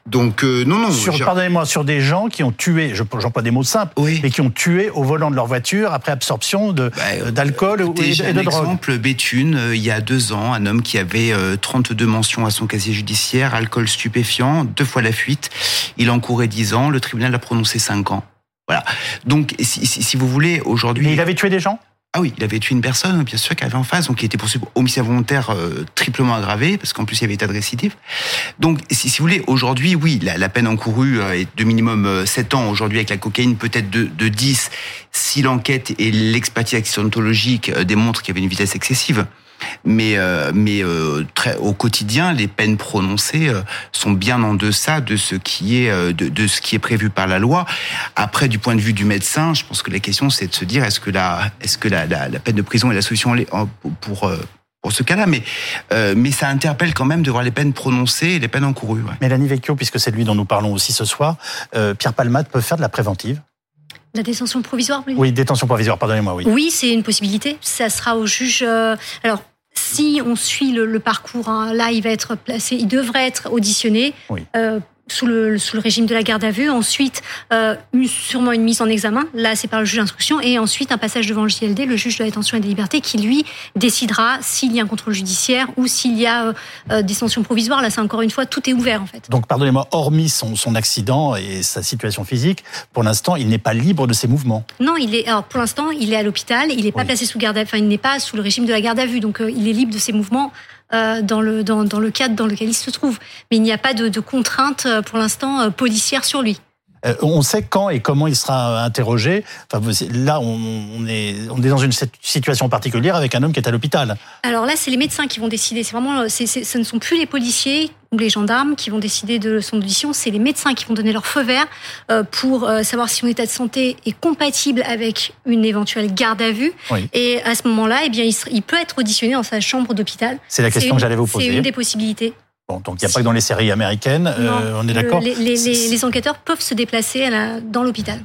F: Donc non, non.
A: Sur, pardonnez-moi, sur des gens qui ont tué, j'emploie des mots simples, oui. mais qui ont tué au volant de leur voiture après absorption de bah, d'alcool ou et, de drogue.
F: exemple, Béthune, il y a deux ans, un homme qui avait 32 mentions à son casier judiciaire, alcool stupéfiant, deux fois la fuite. Il encourait 10 ans. Le tribunal a prononcé 5 ans. Voilà. Donc, si, si, si vous voulez, aujourd'hui.
A: Mais il avait tué des gens?
F: Ah oui, il avait tué une personne, bien sûr, qui avait en face, donc il était poursuivi pour homicide volontaire euh, triplement aggravé, parce qu'en plus il y avait état de récidive. Donc, si, si vous voulez, aujourd'hui, oui, la, la, peine encourue euh, est de minimum 7 euh, ans. Aujourd'hui, avec la cocaïne, peut-être de, de 10, si l'enquête et l'expertise accidentologique démontrent qu'il y avait une vitesse excessive mais euh, mais euh, très, au quotidien, les peines prononcées euh, sont bien en deçà de ce qui est de, de, ce qui est prévu par la loi. Après, du point de vue du médecin, je pense que la question c'est de se dire est-ce que la est-ce que la, la, la, peine de prison est la solution pour pour ce cas-là, mais euh, mais ça interpelle quand même de voir les peines prononcées et les peines encourues. Ouais.
A: Mélanie Vecchio, puisque c'est lui dont nous parlons aussi ce soir, euh, Pierre Palmade peut faire de la préventive.
C: La détention provisoire,
A: Oui, détention provisoire, pardonnez-moi, oui.
C: Oui, c'est une possibilité. Ça sera au juge. Euh, alors, si on suit le, parcours, hein, là, il va être placé, il devrait être auditionné. Oui. Euh, sous le, sous le régime de la garde à vue. Ensuite, euh, sûrement une mise en examen. Là, c'est par le juge d'instruction. Et ensuite, un passage devant le JLD, le juge de la détention et des libertés, qui lui décidera s'il y a un contrôle judiciaire ou s'il y a euh, euh des sanctions provisoires. Là, c'est encore une fois, tout est ouvert en fait.
A: Donc, pardonnez-moi, hormis son, son accident et sa situation physique, pour l'instant, il n'est pas libre de ses mouvements.
C: Non, il est. Alors, pour l'instant, il est à l'hôpital. Il n'est pas placé sous garde à vue. Enfin, il n'est pas sous le régime de la garde à vue. Donc, euh, il est libre de ses mouvements euh, dans, le, dans, dans, le cadre dans lequel il se trouve. Mais il n'y a pas de, de contraintes euh, pour l'instant euh, policières sur lui.
A: Euh, on sait quand et comment il sera interrogé. Enfin, là, on est, on est dans une situation particulière avec un homme qui est à l'hôpital.
C: Alors là, c'est les médecins qui vont décider. C'est vraiment, ce ne sont plus les policiers ou les gendarmes qui vont décider de son audition. C'est les médecins qui vont donner leur feu vert euh, pour euh, savoir si son état de santé est compatible avec une éventuelle garde à vue. Et à ce moment-là, eh bien, il, peut être auditionné dans sa chambre d'hôpital.
A: C'est la question que j'allais vous poser.
C: C'est une des possibilités
A: donc il n'y a pas que dans les séries américaines, euh, on est d'accord
C: les, enquêteurs peuvent se déplacer dans l'hôpital.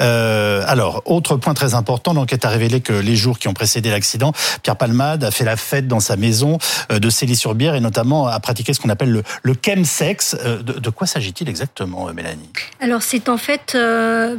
A: Euh, alors, autre point très important, l'enquête a révélé que les jours qui ont précédé l'accident, Pierre Palmade a fait la fête dans sa maison euh, de Célie-sur-Bière et notamment a pratiqué ce qu'on appelle le, le chemsex. Euh, de, quoi s'agit-il exactement, Mélanie?
C: Alors, c'est en fait,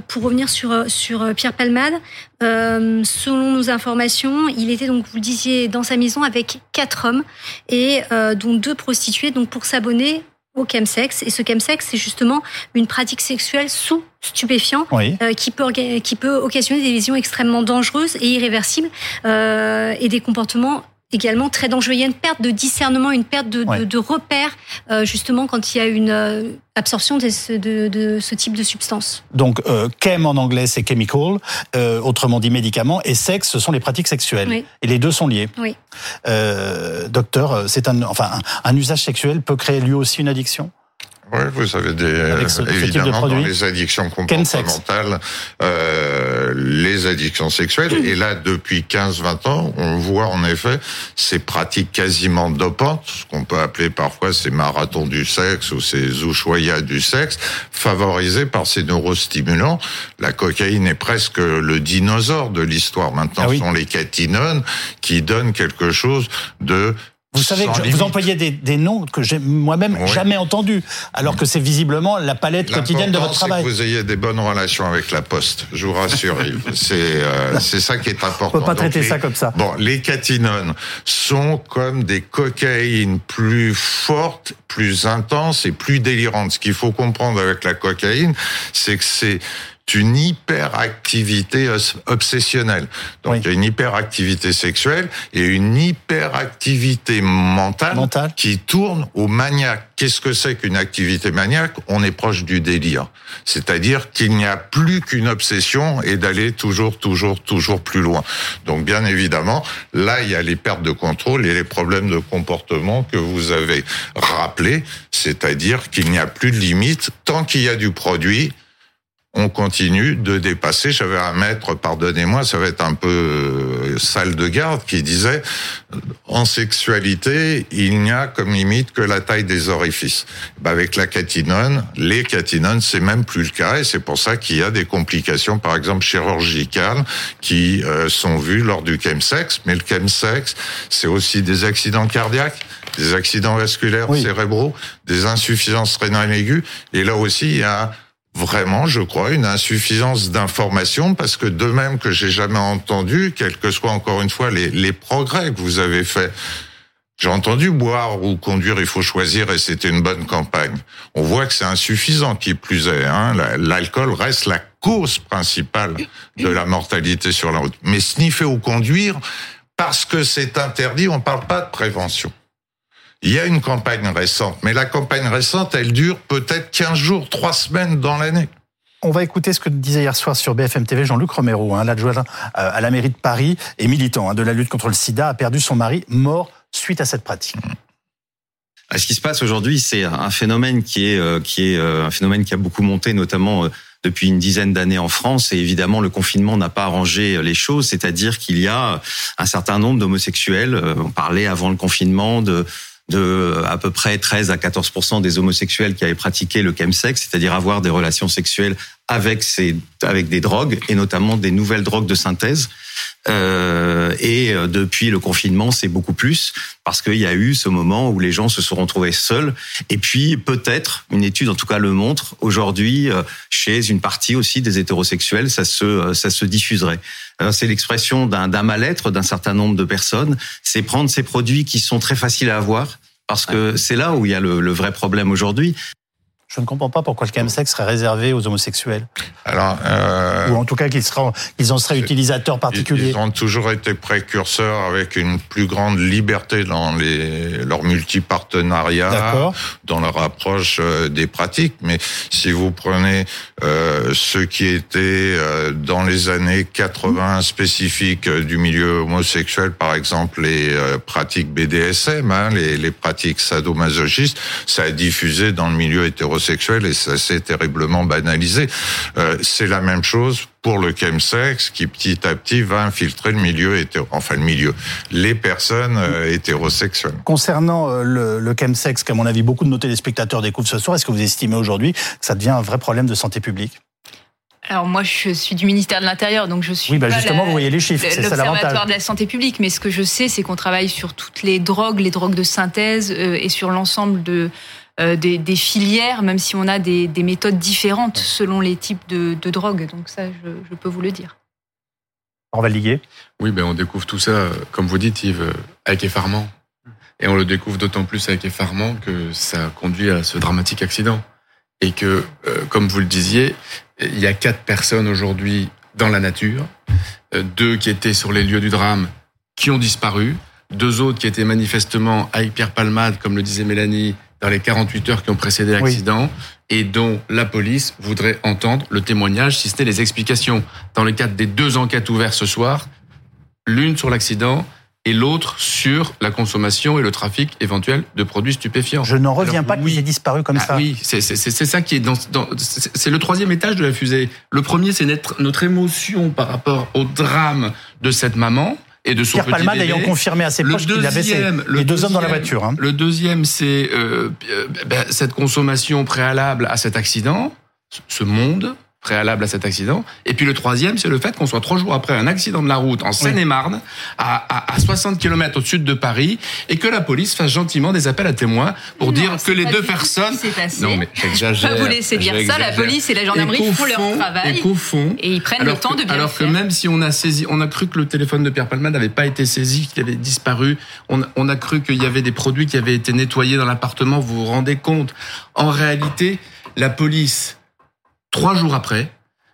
C: pour revenir sur, sur Pierre Palmade, selon nos informations, il était donc, vous le disiez, dans sa maison avec quatre hommes et dont deux prostituées, donc pour s'abonner au chemsex. Et ce chemsex, c'est justement une pratique sexuelle sous stupéfiant euh, qui, peut, qui peut occasionner des lésions extrêmement dangereuses et irréversibles euh, et des comportements également très dangereux. Il y a une perte de discernement, une perte de, de, de repères, justement, quand il y a une euh, absorption de ce, de, de ce, type de substance.
A: Donc, euh, chem en anglais, c'est chemical, euh, autrement dit médicament, et sexe, ce sont les pratiques sexuelles. Oui. Et les deux sont liés.
C: Oui.
A: Euh, docteur, c'est un, enfin, un, un usage sexuel peut créer lui aussi une addiction?
H: Oui, vous avez des évidemment dans les addictions comportementales, euh, les addictions sexuelles. Et là, depuis 15-20 ans, on voit en effet ces pratiques quasiment dopantes, ce qu'on peut appeler parfois ces marathons du sexe ou ces ushuaïas du sexe, favorisés par ces neurostimulants. La cocaïne est presque le dinosaure de l'histoire. Maintenant, ah ce sont les catinones qui donnent quelque chose de
A: vous savez que vous employez des, des noms que j'ai moi-même jamais entendus, alors que c'est visiblement la palette quotidienne de votre travail.
H: que vous ayez des bonnes relations avec la Poste, je vous rassure. c'est euh, c'est ça qui est important.
A: On peut pas traiter ça comme ça.
H: Bon, les catinones sont comme des cocaïnes plus fortes, plus intenses et plus délirantes. Ce qu'il faut comprendre avec la cocaïne, c'est que c'est une hyperactivité obsessionnelle. Donc il y a une hyperactivité sexuelle et une hyperactivité mentale, mentale. qui tourne au maniaque. Qu'est-ce que c'est qu'une activité maniaque? On est proche du délire. C'est-à-dire qu'il n'y a plus qu'une obsession et d'aller toujours, toujours, toujours plus loin. Donc bien évidemment, là, il y a les pertes de contrôle et les problèmes de comportement que vous avez rappelés, c'est-à-dire qu'il n'y a plus de limite tant qu'il y a du produit on continue de dépasser. J'avais un maître, pardonnez-moi, ça va être un peu euh, salle de garde, qui disait en sexualité, il n'y a comme limite que la taille des orifices. Bah, avec la catinone, les catinones, c'est même plus le cas, et c'est pour ça qu'il y a des complications, par exemple chirurgicales, qui euh, sont vues lors du chemsex. Mais le chemsex, c'est aussi des accidents cardiaques, des accidents vasculaires cérébraux, des insuffisances rénales aiguës, et là aussi, il y a vraiment, je crois, une insuffisance d'information parce que de même que j'ai jamais entendu, quels que soient encore une fois les, les progrès que vous avez faits, j'ai entendu boire ou conduire, il faut choisir et c'était une bonne campagne. On voit que c'est insuffisant, qui plus est. Hein. L'alcool reste la cause principale de la mortalité sur la route. Mais sniffer ou conduire, parce que c'est interdit, on parle pas de prévention. Il y a une campagne récente, mais la campagne récente, elle dure peut-être 15 jours, 3 semaines dans l'année.
A: On va écouter ce que disait hier soir sur BFM TV Jean-Luc Romero, hein, l'adjoint euh, à la mairie de Paris et militant hein, de la lutte contre le sida, a perdu son mari mort suite à cette pratique.
L: Ce qui se passe aujourd'hui, c'est un phénomène qui est, euh, qui est euh, un phénomène qui a beaucoup monté, notamment depuis une dizaine d'années en France. Et évidemment, le confinement n'a pas arrangé les choses, c'est-à-dire qu'il y a un certain nombre d'homosexuels. On parlait avant le confinement de de à peu près 13 à 14% des homosexuels qui avaient pratiqué le chemsex, c'est-à-dire avoir des relations sexuelles avec ces avec des drogues et notamment des nouvelles drogues de synthèse. Euh, et euh, depuis le confinement, c'est beaucoup plus parce qu'il y a eu ce moment où les gens se sont retrouvés seuls. Et puis peut-être, une étude en tout cas le montre, aujourd'hui euh, chez une partie aussi des hétérosexuels, ça se ça se diffuserait. C'est l'expression d'un mal-être d'un certain nombre de personnes. C'est prendre ces produits qui sont très faciles à avoir parce que c'est là où il y a le, le vrai problème aujourd'hui.
A: Je ne comprends pas pourquoi le chemsex serait réservé aux homosexuels.
H: Alors, euh,
A: ou en tout cas qu'ils en seraient utilisateurs particuliers.
H: Ils ont toujours été précurseurs avec une plus grande liberté dans les leurs multipartenariats, dans leur approche euh, des pratiques. Mais si vous prenez euh, ceux qui étaient euh, dans les années 80 spécifiques du milieu homosexuel, par exemple les pratiques BDSM, hein, les, les pratiques sadomasochistes, ça a diffusé dans le milieu hétérosexuel et ça s'est terriblement banalisé. Euh, c'est la même chose pour le chemsex qui petit à petit va infiltrer le milieu hétéro, enfin le milieu, les personnes euh, hétérosexuelles.
A: Concernant euh, le, le chemsex, qu'à mon avis beaucoup de nos téléspectateurs découvrent ce soir, est-ce que vous estimez aujourd'hui que ça devient un vrai problème de santé publique?
D: Alors moi, je suis du ministère de l'Intérieur, donc je suis
A: oui, bah justement, vous voyez les chiffres, c'est ça
D: l'observatoire de la santé publique. Mais ce que je sais, c'est qu'on travaille sur toutes les drogues, les drogues de synthèse et sur l'ensemble de euh, des, des, filières, même si on a des, des, méthodes différentes selon les types de, de drogues. Donc ça, je, je, peux vous le dire.
A: On va liguer.
B: Oui, ben on découvre tout ça, comme vous dites, Yves, avec effarement. Et on le découvre d'autant plus avec effarement que ça conduit à ce dramatique accident. Et que, euh, comme vous le disiez, il y a quatre personnes aujourd'hui dans la nature, euh, deux qui étaient sur les lieux du drame, qui ont disparu, deux autres qui étaient manifestement avec Pierre Palmade, comme le disait Mélanie, dans les 48 heures qui ont précédé l'accident et dont la police voudrait entendre le témoignage, si ce n'est les explications. Dans le cadre des deux enquêtes ouvertes ce soir, l'une sur l'accident et l'autre sur la consommation et le trafic éventuel de produits stupéfiants.
A: Je n'en reviens pas qu'il ait disparu comme
B: ah
A: ça.
B: Oui, c'est ça qui est dans, dans c'est le troisième étage de la fusée. Le premier, c'est notre, notre émotion par rapport au drame de cette maman et de son
A: Pierre
B: petit
A: Palmade ayant confirmé à ses proches qu'il avait les deux hommes dans la voiture. Hein.
B: Le deuxième, c'est euh, ben, cette consommation préalable à cet accident, ce monde préalable à cet accident. Et puis le troisième, c'est le fait qu'on soit trois jours après un accident de la route en Seine-et-Marne, à, à, à, 60 km au sud de Paris, et que la police fasse gentiment des appels à témoins pour dire que les deux personnes...
D: Non, mais j'exagère. Vous laisser dire ça, la police et la gendarmerie font leur travail.
B: Et
D: et ils prennent le temps de bien
B: Alors que même si on a saisi, on a cru que le téléphone de Pierre Palma n'avait pas été saisi, qu'il avait disparu, on, on a cru qu'il y avait des produits qui avaient été nettoyés dans l'appartement, vous vous rendez compte En réalité, la police trois jours après,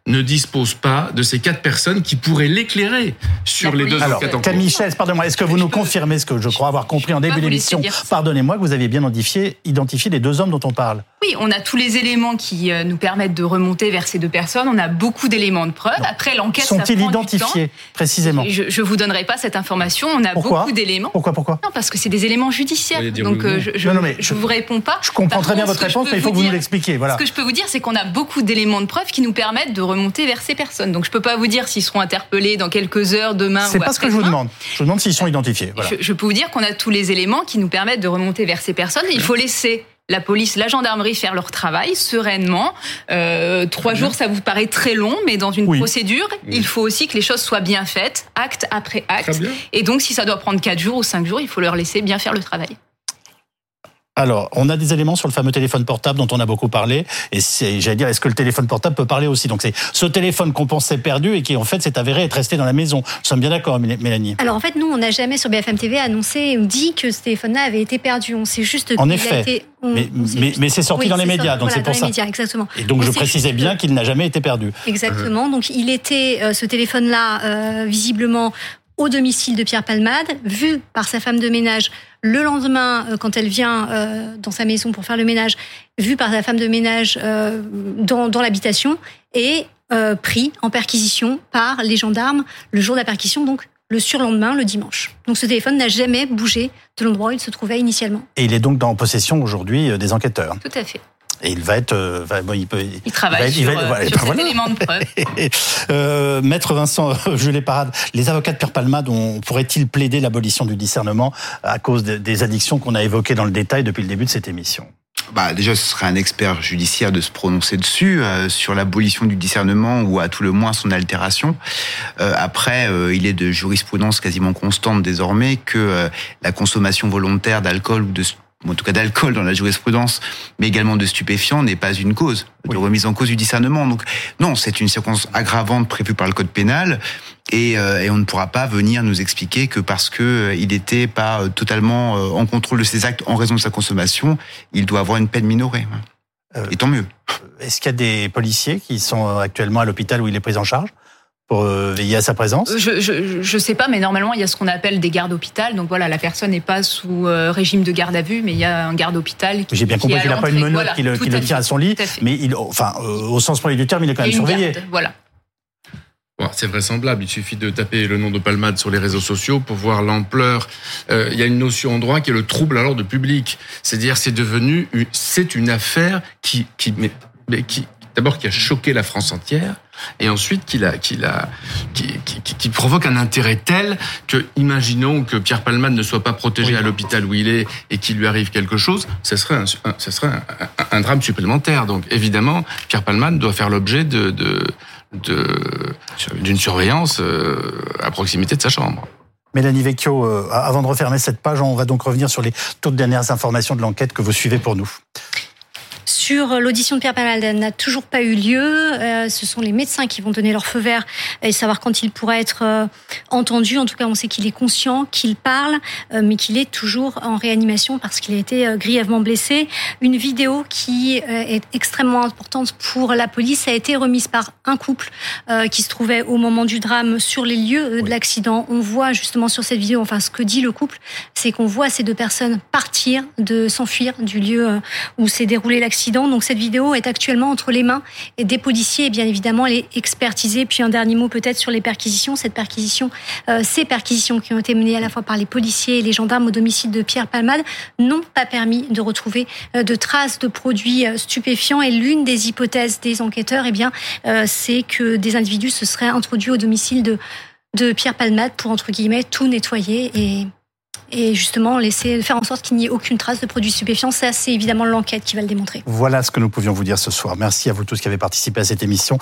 B: ne dispose pas de ces quatre personnes qui pourraient l'éclairer sur les deux
A: enquêtes en Camille Chaise, pardonnez-moi, est-ce que vous nous confirmez ce que je crois avoir compris en début d'émission Pardonnez-moi que vous aviez bien identifié, identifié les deux hommes dont on parle.
D: Oui, on a tous les éléments qui euh, nous permettent de remonter vers ces deux personnes. On a beaucoup d'éléments de preuve. Après, l'enquête,
A: sont-ils identifiés précisément
D: Je ne vous donnerai pas cette information. On a beaucoup d'éléments.
A: Pourquoi Pourquoi
D: Non, parce que c'est des éléments judiciaires. Donc, euh, je ne
A: je,
D: vous réponds pas.
A: Je comprends très bien votre réponse, mais il faut que vous nous l'expliquiez. Voilà.
D: Ce que je peux vous dire, c'est qu'on a beaucoup d'éléments de preuve qui nous permettent de remonter vers ces personnes. Donc, je ne peux pas vous dire s'ils seront interpellés dans quelques heures, demain.
A: C'est pas ce que je vous demande. Je vous demande s'ils sont identifiés. Voilà.
D: Je, je peux vous dire qu'on a tous les éléments qui nous permettent de remonter vers ces personnes. Il faut laisser la police, la gendarmerie faire leur travail sereinement. Euh, trois jours, ça vous paraît très long, mais dans une procédure, il faut aussi que les choses soient bien faites, acte après acte. Et donc, si ça doit prendre quatre jours ou cinq jours, il faut leur laisser bien faire le travail.
A: Alors, on a des éléments sur le fameux téléphone portable dont on a beaucoup parlé. Et j'allais dire, est-ce que le téléphone portable peut parler aussi? Donc, c'est ce téléphone qu'on pensait perdu et qui, en fait, s'est avéré être resté dans la maison. Nous sommes bien d'accord, Mélanie.
C: Alors, en fait, nous, on n'a jamais sur BFM TV annoncé ou dit que ce téléphone-là avait été perdu. On sait juste
A: En effet. A été... mais, mais, c'est sorti dans les médias, donc c'est pour ça.
C: Médias, exactement.
A: Et donc, je précisais bien qu'il n'a jamais été perdu.
C: Exactement. Donc, il était, euh, ce téléphone-là, euh, visiblement, au domicile de Pierre Palmade, vu par sa femme de ménage le lendemain, euh, quand elle vient euh, dans sa maison pour faire le ménage, vu par sa femme de ménage euh, dans, dans l'habitation, et pris en perquisition par les gendarmes le jour de la perquisition, donc le surlendemain, le dimanche. Donc ce téléphone n'a jamais bougé de l'endroit où il se trouvait initialement.
A: Et il est donc dans possession aujourd'hui des enquêteurs.
C: Tout à fait.
A: Et il va être,
D: il, peut, il travaille sur, cet élément de
A: preuve. Maître Vincent Jules Parade, les avocats de Pierre Palmade pourraient-ils plaider l'abolition du discernement à cause des addictions qu'on a évoquées dans le détail depuis le début de cette émission?
F: Bah, déjà, ce serait un expert judiciaire de se prononcer dessus, euh, sur l'abolition du discernement ou à tout le moins son altération. Euh, après, euh, il est de jurisprudence quasiment constante désormais que la consommation volontaire d'alcool ou de en tout cas d'alcool dans la jurisprudence, mais également de stupéfiants, n'est pas une cause de remise en cause du discernement. Donc non, c'est une circonstance aggravante prévue par le code pénal, et, euh, et on ne pourra pas venir nous expliquer que parce que euh, il n'était pas euh, totalement en contrôle de ses actes en raison de sa consommation, il doit avoir une peine minorée. Et tant mieux.
A: Est-ce qu'il y a des policiers qui sont actuellement à l'hôpital où il est pris en charge? Pour euh, veiller à sa présence
D: Je ne sais pas, mais normalement, il y a ce qu'on appelle des gardes d'hôpital. Donc voilà, la personne n'est pas sous euh, régime de garde à vue, mais il y a un garde hôpital.
A: J'ai bien compris qu'il n'a pas une menotte qui le, qui tient à son lit, mais il, enfin, euh, au sens premier du terme, il est quand même surveillé.
D: voilà.
B: c'est vraisemblable. Il suffit de taper le nom de Palmade sur les réseaux sociaux pour voir l'ampleur. il y a une notion en droit qui est le trouble à l'ordre public. C'est-à-dire, c'est devenu, c'est une affaire qui, qui, mais, qui, d'abord qui a choqué la France entière et ensuite qu'il a, qu'il a, qui, qui, qui, provoque un intérêt tel que, imaginons que Pierre Palman ne soit pas protégé à l'hôpital où il est et qu'il lui arrive quelque chose, ce serait un, ce serait un, drame supplémentaire. Donc, évidemment, Pierre Palman doit faire l'objet de, de, d'une surveillance euh, à proximité de sa chambre.
A: Mélanie Vecchio, euh, avant de refermer cette page, on va donc revenir sur les toutes dernières informations de l'enquête que vous suivez pour nous
C: sur l'audition de Pierre Palmade n'a toujours pas eu lieu. Euh, ce sont les médecins qui vont donner leur feu vert et savoir quand il pourra être euh, entendu. En tout cas, on sait qu'il est conscient, qu'il parle, euh, mais qu'il est toujours en réanimation parce qu'il a été grièvement blessé. Une vidéo qui est extrêmement importante pour la police a été remise par un couple qui se trouvait au moment du drame sur les lieux de l'accident. On voit justement sur cette vidéo, enfin ce que dit le couple, c'est qu'on voit ces deux personnes partir, de s'enfuir du lieu où s'est déroulé l'accident donc cette vidéo est actuellement entre les mains des policiers et bien évidemment elle est expertisée. Puis un dernier mot peut-être sur les perquisitions. Cette perquisition, euh, ces perquisitions qui ont été menées à la fois par les policiers et les gendarmes au domicile de Pierre Palmade n'ont pas permis de retrouver euh, de traces de produits euh, stupéfiants. Et l'une des hypothèses des enquêteurs, eh bien, c'est que des individus se seraient introduits au domicile de de Pierre Palmade pour entre guillemets tout nettoyer et et justement laisser faire en sorte qu'il n'y ait aucune trace de produits stupéfiants. Ça, c'est évidemment l'enquête qui va le démontrer.
A: Voilà ce que nous pouvions vous dire ce soir. Merci à vous tous qui avez participé à cette émission.